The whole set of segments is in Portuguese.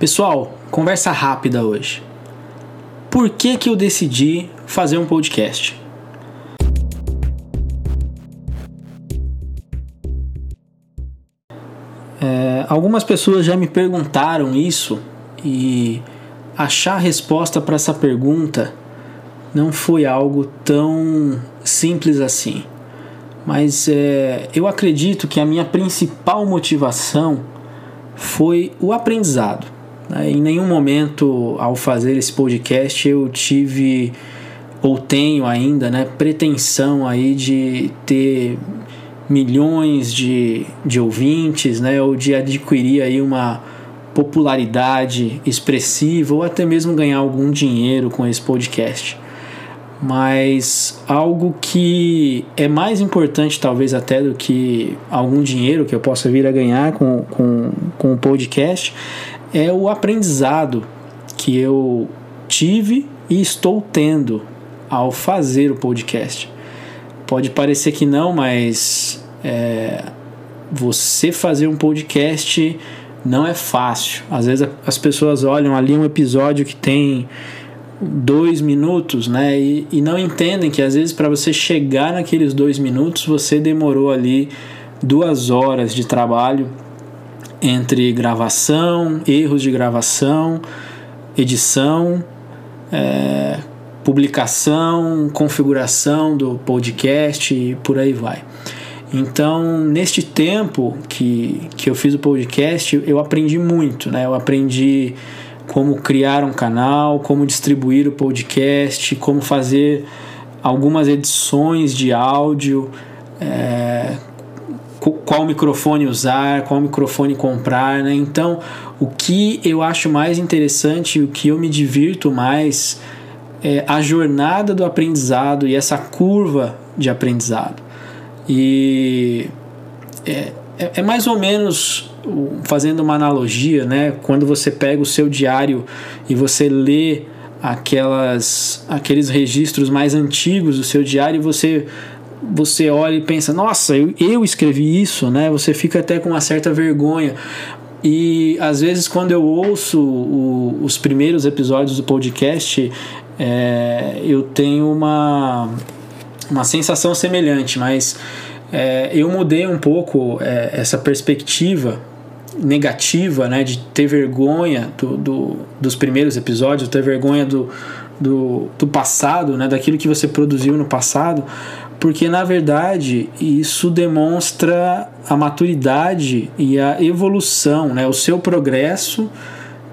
Pessoal, conversa rápida hoje. Por que, que eu decidi fazer um podcast? É, algumas pessoas já me perguntaram isso e achar resposta para essa pergunta não foi algo tão simples assim. Mas é, eu acredito que a minha principal motivação foi o aprendizado. Né? Em nenhum momento, ao fazer esse podcast, eu tive ou tenho ainda né, pretensão aí de ter milhões de, de ouvintes, né, ou de adquirir aí uma popularidade expressiva ou até mesmo ganhar algum dinheiro com esse podcast. Mas algo que é mais importante, talvez até do que algum dinheiro que eu possa vir a ganhar com, com, com o podcast, é o aprendizado que eu tive e estou tendo ao fazer o podcast. Pode parecer que não, mas é, você fazer um podcast não é fácil. Às vezes as pessoas olham ali um episódio que tem dois minutos, né? E, e não entendem que às vezes para você chegar naqueles dois minutos você demorou ali duas horas de trabalho entre gravação, erros de gravação, edição, é, publicação, configuração do podcast e por aí vai. Então, neste tempo que, que eu fiz o podcast, eu aprendi muito, né? Eu aprendi como criar um canal, como distribuir o podcast, como fazer algumas edições de áudio, é, qual microfone usar, qual microfone comprar, né? Então, o que eu acho mais interessante, o que eu me divirto mais é a jornada do aprendizado e essa curva de aprendizado. E é, é, é mais ou menos fazendo uma analogia, né? Quando você pega o seu diário e você lê aquelas aqueles registros mais antigos do seu diário, você você olha e pensa, nossa, eu, eu escrevi isso, né? Você fica até com uma certa vergonha. E às vezes quando eu ouço o, os primeiros episódios do podcast, é, eu tenho uma uma sensação semelhante, mas é, eu mudei um pouco é, essa perspectiva negativa, né, de ter vergonha do, do, dos primeiros episódios, ter vergonha do, do, do passado, né, daquilo que você produziu no passado, porque na verdade isso demonstra a maturidade e a evolução, né, o seu progresso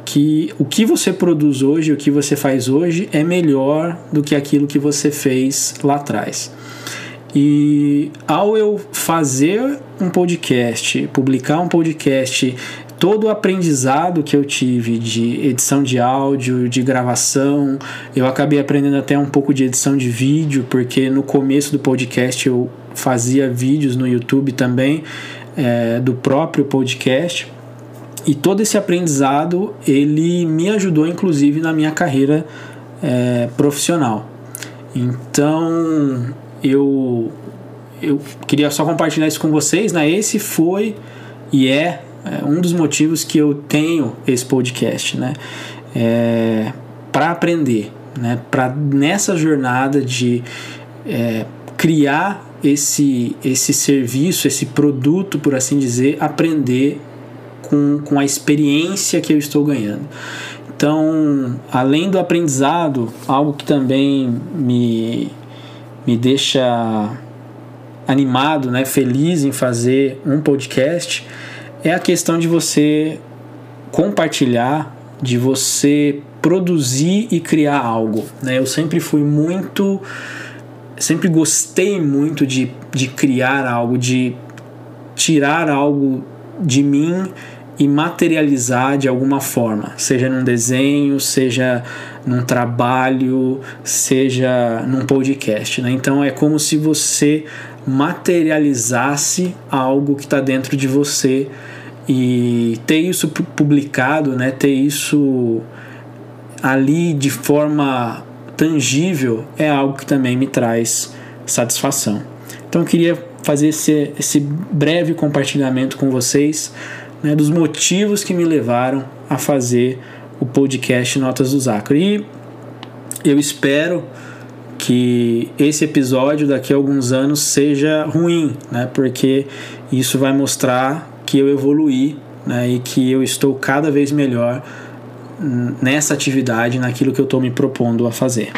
que o que você produz hoje, o que você faz hoje é melhor do que aquilo que você fez lá atrás. E ao eu fazer um podcast, publicar um podcast, todo o aprendizado que eu tive de edição de áudio, de gravação, eu acabei aprendendo até um pouco de edição de vídeo, porque no começo do podcast eu fazia vídeos no YouTube também é, do próprio podcast e todo esse aprendizado ele me ajudou inclusive na minha carreira é, profissional. Então eu eu queria só compartilhar isso com vocês, né? Esse foi e é, é um dos motivos que eu tenho esse podcast, né? É, para aprender, né? Para nessa jornada de é, criar esse esse serviço, esse produto, por assim dizer, aprender com, com a experiência que eu estou ganhando. Então, além do aprendizado, algo que também me, me deixa animado, né, feliz em fazer um podcast, é a questão de você compartilhar, de você produzir e criar algo. Né? Eu sempre fui muito. Sempre gostei muito de, de criar algo, de tirar algo de mim e materializar de alguma forma, seja num desenho, seja num trabalho, seja num podcast. Né? Então é como se você materializasse algo que está dentro de você e ter isso publicado, né? ter isso ali de forma tangível é algo que também me traz satisfação. Então eu queria fazer esse, esse breve compartilhamento com vocês né, dos motivos que me levaram a fazer o podcast Notas do Zacro. E eu espero que esse episódio daqui a alguns anos seja ruim, né? Porque isso vai mostrar que eu evoluí, né? E que eu estou cada vez melhor nessa atividade, naquilo que eu estou me propondo a fazer.